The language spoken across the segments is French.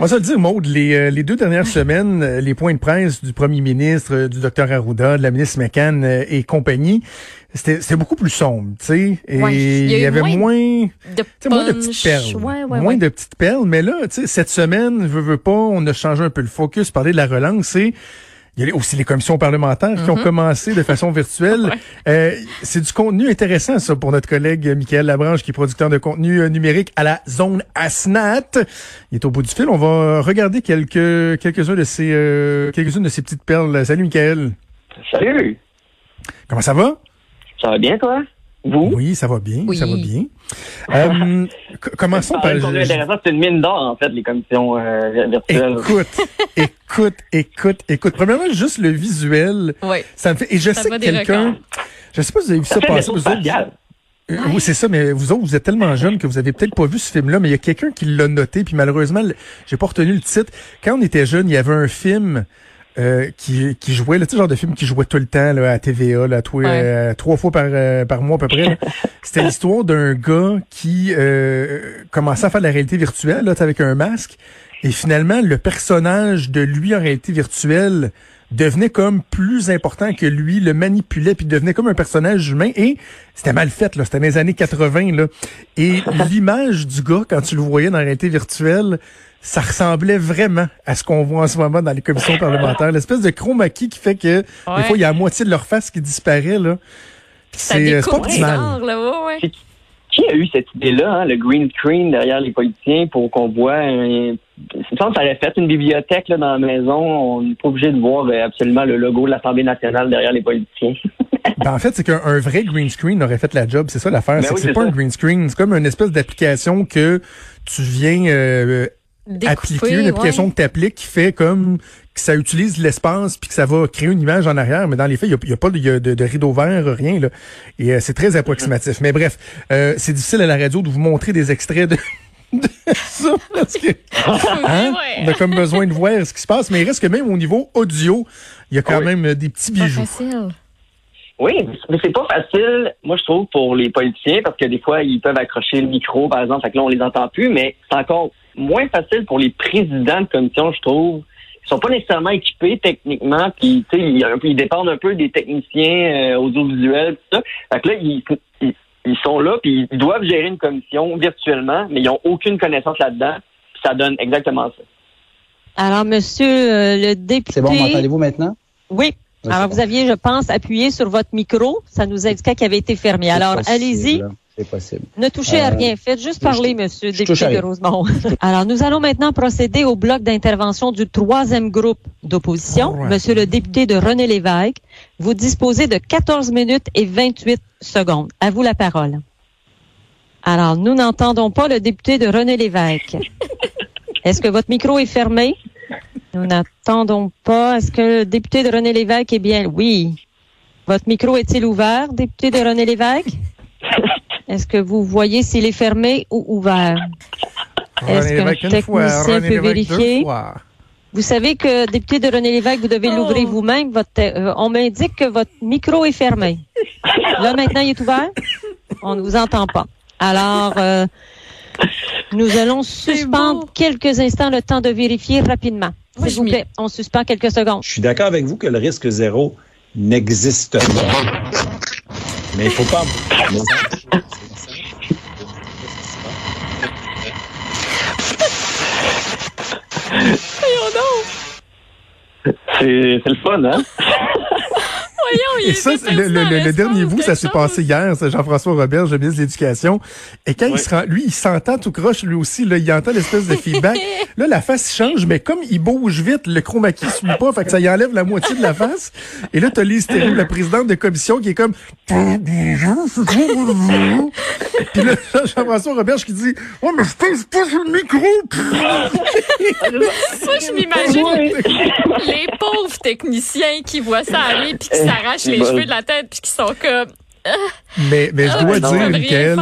On va se le dire, Maude, les, euh, les deux dernières semaines, euh, les points de presse du premier ministre, euh, du docteur Arruda, de la ministre McCann et compagnie, c'était beaucoup plus sombre, tu sais. Et il y, avait moins, de, moins de petites perles. Ouais, moins de petites perles. Mais là, tu sais, cette semaine, veut, veut pas, on a changé un peu le focus, parler de la relance. C'est il y a aussi les commissions parlementaires qui ont mm-hmm. commencé de façon virtuelle. euh, c'est du contenu intéressant, ça, pour notre collègue Michael Labranche, qui est producteur de contenu euh, numérique à la zone ASNAT. Il est au bout du fil. On va regarder quelques quelques-uns de ces euh, quelques-unes de ces petites perles. Salut, Michael. Salut. Comment ça va? Ça va bien, toi? Oui, ça va bien, ça va bien. Euh, commençons par... C'est une mine d'or, en fait, les commissions euh, virtuelles. Écoute, écoute, écoute, écoute. Premièrement, juste le visuel, ça me fait... Et je sais que quelqu'un... Je sais pas si vous avez vu ça, passer. Vous euh, oui, c'est ça, mais vous autres, vous êtes tellement jeunes que vous avez peut-être pas vu ce film-là, mais il y a quelqu'un qui l'a noté, puis malheureusement, j'ai pas retenu le titre. Quand on était jeune, il y avait un film euh, qui, qui jouait, le genre de film qui jouait tout le temps là, à TVA, là, euh, trois fois par, euh, par mois à peu près. C'était l'histoire d'un gars qui commençait à faire de la réalité virtuelle là, avec un masque. Et finalement, le personnage de lui en réalité virtuelle devenait comme plus important que lui, le manipulait, puis devenait comme un personnage humain. Et c'était mal fait, là. C'était dans les années 80, là. Et l'image du gars, quand tu le voyais dans la réalité virtuelle, ça ressemblait vraiment à ce qu'on voit en ce moment dans les commissions parlementaires. L'espèce de chroma qui fait que des fois, il y a la moitié de leur face qui disparaît. là. C'est pas optimal. Qui a eu cette idée-là, hein, le green screen derrière les politiciens pour qu'on voit un... Je pense que ça aurait fait une bibliothèque là, dans la maison. On n'est pas obligé de voir euh, absolument le logo de l'Assemblée nationale derrière les politiciens. ben, en fait, c'est qu'un vrai green screen aurait fait la job. C'est ça l'affaire. Ben c'est pas un green screen. C'est comme une espèce d'application que tu viens euh, appliquer une application que tu appliques qui fait comme que ça utilise l'espace puis que ça va créer une image en arrière, mais dans les faits, il n'y a, pas de, de, rideau vert, rien. Là. Et euh, c'est très approximatif. Mais bref, euh, c'est difficile à la radio de vous montrer des extraits de, ça parce que hein, on a comme besoin de voir ce qui se passe. Mais il reste que même au niveau audio, il y a quand même des petits bijoux. Oui, mais c'est pas facile, moi je trouve, pour les politiciens, parce que des fois, ils peuvent accrocher le micro, par exemple, fait que là, on les entend plus, mais c'est encore moins facile pour les présidents de commission, je trouve. Ils sont pas nécessairement équipés techniquement, puis tu sais, ils, dépendent un peu des techniciens euh, audiovisuels, tout ça. Fait que là, ils, ils, sont là, puis ils doivent gérer une commission virtuellement, mais ils n'ont aucune connaissance là-dedans. Ça donne exactement ça. Alors, monsieur euh, le député. C'est bon, m'entendez-vous maintenant? Oui. Alors, vous aviez, je pense, appuyé sur votre micro. Ça nous indiquait qu'il avait été fermé. Alors, allez-y. C'est possible. Ne touchez à euh, rien. Faites juste parler, monsieur député de Rosemont. Alors, nous allons maintenant procéder au bloc d'intervention du troisième groupe d'opposition. Monsieur le député de René Lévesque, vous disposez de 14 minutes et 28 secondes. À vous la parole. Alors, nous n'entendons pas le député de René Lévesque. Est-ce que votre micro est fermé? Nous n'attendons pas. Est-ce que le député de René Lévesque est bien? Oui. Votre micro est-il ouvert, député de René Lévesque? Est-ce que vous voyez s'il est fermé ou ouvert? Est-ce qu'un technicien peut vérifier? Vous savez que, député de René Lévesque, vous devez l'ouvrir vous-même. Euh, on m'indique que votre micro est fermé. Là, maintenant, il est ouvert? On ne vous entend pas. Alors, euh, nous allons suspendre quelques instants le temps de vérifier rapidement. S'il vous plaît, on suspend quelques secondes. Je suis d'accord avec vous que le risque zéro n'existe pas. Mais il faut pas... C'est le fun, hein? Voyons, Et ça, le, le, le, dernier bout, ça s'est passé hier, c'est Jean-François Robert, le ministre de l'Éducation. Et quand il se rend, lui, il s'entend tout croche, lui aussi, là, il entend l'espèce de feedback. là, la face change, mais comme il bouge vite, le chroma key suit pas, fait que ça y enlève la moitié de la face. Et là, t'as Lise Théroux, la présidente de commission, qui est comme, puis là, Jean-François Robert qui dit, oh, mais je pèse pas sur le micro! Moi, je m'imagine les pauvres techniciens qui voient ça aller puis qui s'arrachent les cheveux de la tête puis qui sont comme mais, mais je ah, dois dire, Michael,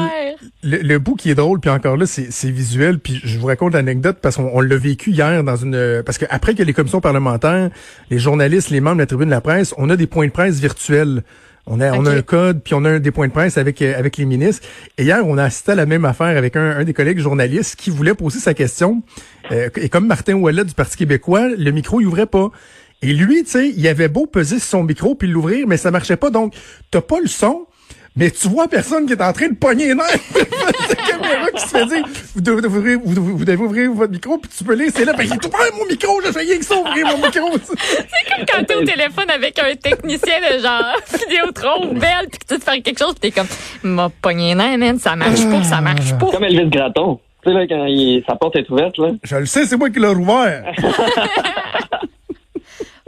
le, le, bout qui est drôle, puis encore là, c'est visuel, puis je vous raconte l'anecdote parce qu'on l'a vécu hier dans une... Parce qu'après que les commissions parlementaires, les journalistes, les membres de la tribune de la presse, on a des points de presse virtuels On a, on a un code, puis on a un, des points de presse avec, euh, avec les ministres. Et hier, on a assisté à la même affaire avec un, un des collègues journalistes qui voulait poser sa question. Euh, et comme Martin Ouellet du Parti québécois, le micro, il ouvrait pas. Et lui, tu sais, il avait beau peser sur son micro puis l'ouvrir, mais ça marchait pas. Donc, t'as pas le son, mais tu vois personne qui est en train de pogner les nerfs. C'est caméra qui se fait dire, vous devez ouvrir, vous, devez ouvrir votre micro, puis tu peux laisser là. Ben, il est ouvert mon micro, j'ai failli que ça ouvrir mon micro. C'est comme quand t'es au téléphone avec un technicien de genre Vidéotron ou Belle, puis que tu te fais quelque chose, puis t'es comme, m'a pogné nerfs, man, ça marche pas, ça marche pas. Comme Elvis Graton. Tu sais, là, quand il, sa porte est ouverte, là. Je le sais, c'est moi qui l'ai ouvert.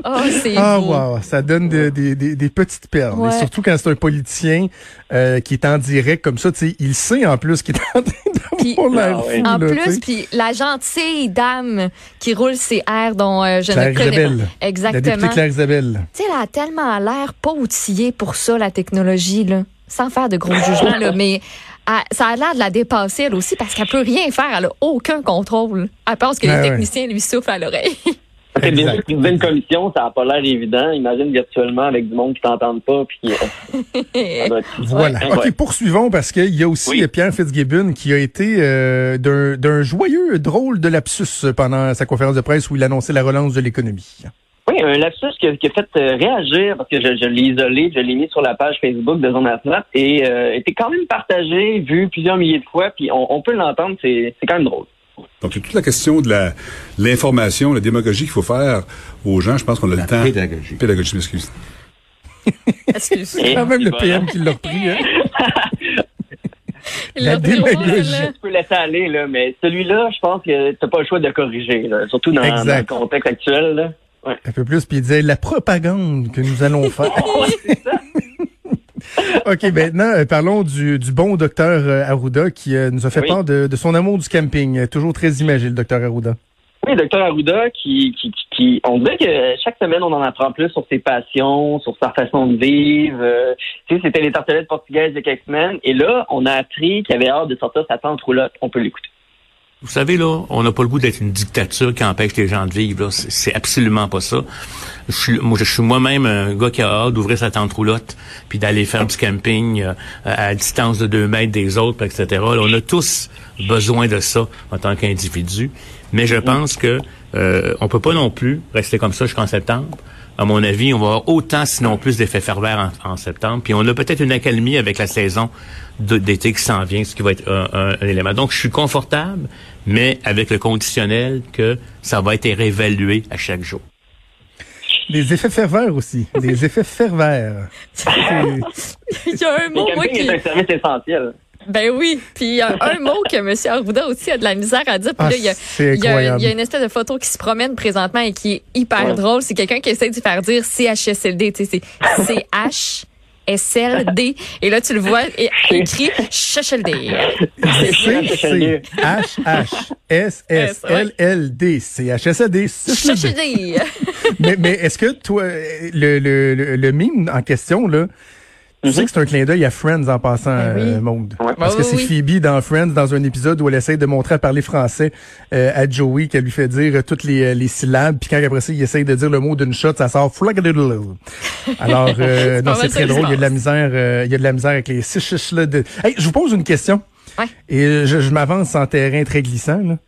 Oh, c'est ah, wow, ça donne des petites perles. Et surtout quand c'est un politicien euh, qui est en direct comme ça, tu sais, il sait en plus qu'il est en train d'avoir ah En plus, puis la gentille dame qui roule ses airs dont euh, je ne connais pas. Exactement. La Claire Isabelle. Tu sais, elle a tellement l'air pas outillée pour ça, la technologie, là. Sans faire de gros jugements, là, mais ça a l'air de la dépasser elle aussi parce qu'elle peut rien faire, elle a aucun contrôle. À part que les techniciens lui soufflent à l'oreille. C'est bien sûr une commission, ça n'a pas l'air évident. Imagine virtuellement avec du monde qui t'entende pas. Puis, euh, voilà. OK, poursuivons parce qu'il y a aussi Pierre Fitzgibbon qui a été euh, d'un joyeux drôle de lapsus pendant sa conférence de presse où il annonçait la relance de l'économie. Oui, un lapsus qui a, fait euh, réagir parce que je, l'ai isolé, je l'ai mis sur la page Facebook de Zone Atlas et était quand même partagé, vu plusieurs milliers de fois, puis on, on peut l'entendre, c'est quand même drôle. Donc, c'est toute la question de la l'information, la démagogie qu'il faut faire aux gens. Je pense qu'on a le temps. Pédagogie. Pédagogie, m'excuse. C'est quand même le PM qui l'a repris. Hein? la démagogie. Tu peux laisser aller, là, mais celui-là, je pense que tu n'as pas le choix de corriger, là, surtout dans, le contexte actuel. Là. Un peu plus, puis il disait la propagande que nous allons faire. OK, maintenant, euh, parlons du, bon docteur euh, Arruda qui euh, nous a fait part de, son amour du camping. Toujours très imagé, le docteur Arruda. Oui, le docteur Arruda, qui, qui, on dirait que chaque semaine, on en apprend plus sur ses passions, sur sa façon de vivre. tu sais, c'était les tartelettes portugaises il y a quelques semaines. Et là, on a appris qu'il avait hâte de sortir sa tente roulotte. On peut l'écouter. Vous savez, là, on n'a pas le goût d'être une dictature qui empêche les gens de vivre. C'est absolument pas ça. Je suis, moi, je suis moi-même un gars qui a hâte d'ouvrir sa tente roulotte, puis d'aller faire du camping euh, à distance de deux mètres des autres, etc. on a tous besoin de ça en tant qu'individu. Mais je pense que euh, on peut pas non plus rester comme ça jusqu'en septembre à mon avis, on va avoir autant, sinon plus, d'effets ferveurs en, septembre. Puis on a peut-être une accalmie avec la saison d'été qui s'en vient, ce qui va être un, élément. Donc, je suis confortable, mais avec le conditionnel que ça va être réévalué à chaque jour. Les effets ferveurs aussi. Les effets ferveurs. Il y a un mot, moi, qui... est un service essentiel. Ben oui. Puis il y a un mot que M. Arruda aussi a de la misère à dire. Puis là, il y, a, y, a, une espèce de photo qui se promène présentement et qui est hyper drôle. C'est quelqu'un qui essaie de faire dire CHSLD. Tu sais, c'est CH. SLD. Et là, tu le vois écrit CHSLD. C'est H-H-S-S-L-L-D. CHSLD. CHSLD. mais mais est-ce que toi, le, le, le, le mime en question, là, tu sais mhm. que c'est un clin d'œil à Friends en passant, ben. Euh, Parce que c'est Phoebe dans Friends, dans un épisode où elle essaie de montrer à parler français euh, à Joey, qu'elle lui fait dire euh, toutes les, les syllabes, puis quand après ça, il essaie de dire le mot d'une shot, ça sort Alors, euh, non, c'est très drôle. Il y a de la misère, il y a de la misère avec les six là. De... Hey, je vous pose une question. Et je, je m'avance en terrain très glissant. Là.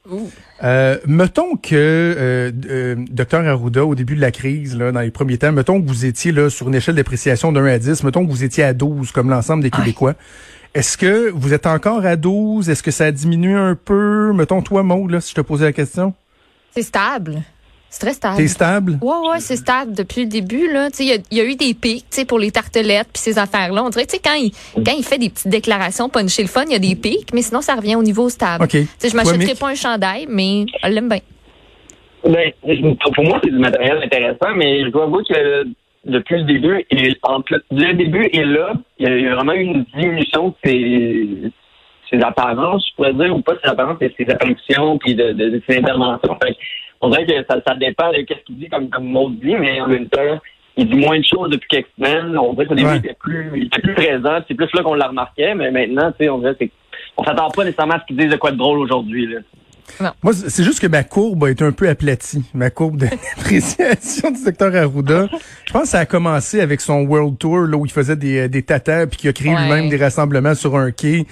Euh, mettons que euh, euh, docteur Arruda, au début de la crise, là, dans les premiers temps, mettons que vous étiez là sur une échelle d'appréciation d'un à 10, mettons que vous étiez à 12 comme l'ensemble des Québécois. Est-ce que vous êtes encore à 12? Est-ce que ça a diminué un peu? Mettons toi, Maud, là, si je te posais la question. C'est stable. C'est très stable. C'est stable? Ouais, ouais, c'est stable depuis le début. Là. Il y a, y a eu des pics pour les tartelettes puis ces affaires-là. On dirait que quand il, quand il fait des petites déclarations puncher le fun, il y a des pics, mais sinon, ça revient au niveau stable. Okay. Je m'achèterai pas un chandail, mais elle l'aime bien. Ben, pour moi, c'est du matériel intéressant, mais je dois avouer que depuis le début, et entre le début et là, il y a vraiment eu une diminution de ses, ses apparences, je pourrais dire, ou pas ses apparences, mais ses apparitions puis de, de, ses interventions on dirait que ça, ça dépend de ce qu'il dit, comme, comme Maud dit, mais en même temps, il dit moins de choses depuis quelques semaines. On dirait qu'au début, il, était plus, il était plus présent. C'est plus là qu'on le remarquait, mais maintenant, tu sais, on dirait qu'on s'attend pas nécessairement à ce qu'il dise de quoi de drôle aujourd'hui. Moi, c'est juste que ma courbe a été un peu aplatie, ma courbe d'appréciation du docteur Arruda. Je pense que ça a commencé avec son World Tour, là, où il faisait des, des tatas, puis qu'il a créé lui-même des rassemblements sur un quai,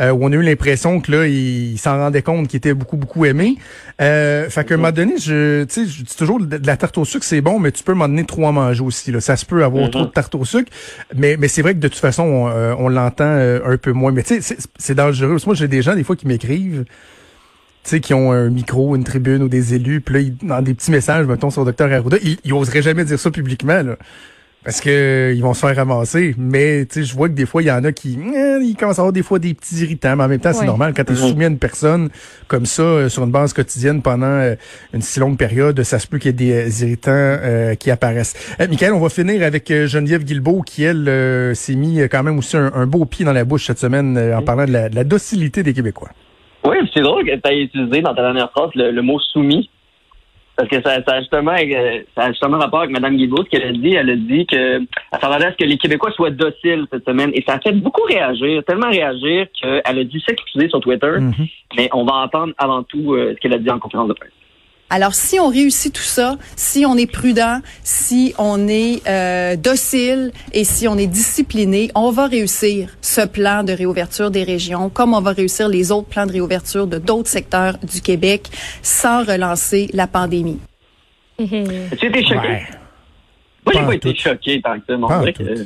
euh, où on a eu l'impression que là, il, s'en rendait compte qu'il était beaucoup, beaucoup aimé. Euh, fait qu'à un moment donné, je, tu sais, je dis toujours, de la tarte au sucre, c'est bon, mais tu peux m'en donner trois à manger aussi, là. Ça se peut avoir mm-hmm. trop de tarte au sucre, mais, mais c'est vrai que de toute façon, on, euh, on l'entend euh, un peu moins. Mais tu sais, c'est dangereux. Moi, j'ai des gens, des fois, qui m'écrivent, sais, qui ont un micro, une tribune ou des élus, puis là, ils, dans des petits messages, mettons, sur Dr Arruda, ils, ils oseraient jamais dire ça publiquement, là. Parce que ils vont se faire ramasser. Mais tu sais, je vois que des fois, il y en a qui eh, ils commencent à avoir des fois des petits irritants. Mais en même temps, c'est normal. Quand tu es soumis à une personne comme ça euh, sur une base quotidienne pendant euh, une si longue période, ça se peut qu'il y ait des euh, irritants qui apparaissent. Michael, on va finir avec Geneviève Guilbeault qui, elle, s'est mis quand même aussi un, beau pied dans la bouche cette semaine en parlant de la, de la docilité des Québécois. Oui, c'est drôle que tu aies utilisé dans ta dernière phrase le, mot soumis. Parce que ça, ça, a justement, euh, ça a justement rapport avec Mme Guilbault, ce qu'elle a dit. Elle a dit que elle s'attendait à ce que les Québécois soient dociles cette semaine? Et ça a fait beaucoup réagir, tellement réagir qu'elle a dû s'excuser sur Twitter. Mm-hmm. Mais on va entendre avant tout euh, ce qu'elle a dit en conférence de presse. Alors, si on réussit tout ça, si on est prudent, si on est euh, docile et si on est discipliné, on va réussir ce plan de réouverture des régions, comme on va réussir les autres plans de réouverture de d'autres secteurs du Québec sans relancer la pandémie. Mm-hmm. Tu étais choqué? Moi, j'ai pas été choqué tant que ça.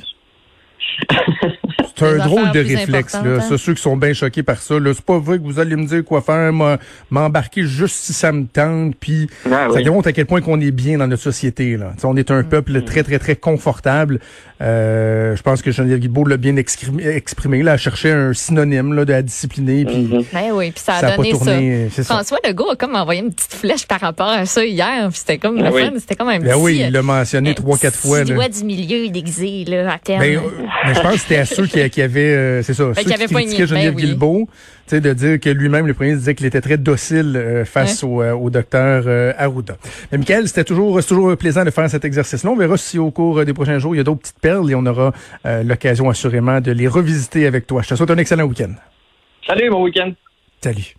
C'est un drôle de réflexe, là. Hein? ceux qui sont bien choqués par ça, là. C'est pas vrai que vous allez me dire quoi faire, m'embarquer juste si ça me tente, puis ah ça montre à quel point qu'on est bien dans notre société, là. on est un peuple mm. très, très, très confortable. Euh, je pense que Geneviève Guilbeault l'a bien exprimé, exprimé, là, à chercher un synonyme, là, de la discipliner, puis mm-hmm. ben oui, puis ça a donné ça. François Legault a comme envoyé une petite flèche par rapport à ça hier, c'était comme ben le c'était comme un ben oui, il l'a mentionné trois, quatre fois, là. du milieu déguisé, là, à terme. Ben, mais je pense que c'était à ceux qui, qui avaient, euh, c'est ça, ben, ceux qui, critiquaient Geneviève ben, Guilbeault, de dire que lui-même, le premier, disait qu'il était très docile euh, face au, euh, au, docteur Arruda. Mais Michael, c'était toujours, toujours plaisant de faire cet exercice-là. On verra si au cours des prochains jours, il y a d'autres petites perles et on aura l'occasion assurément de les revisiter avec toi. Je te souhaite un excellent week-end. Salut, bon week-end. Salut.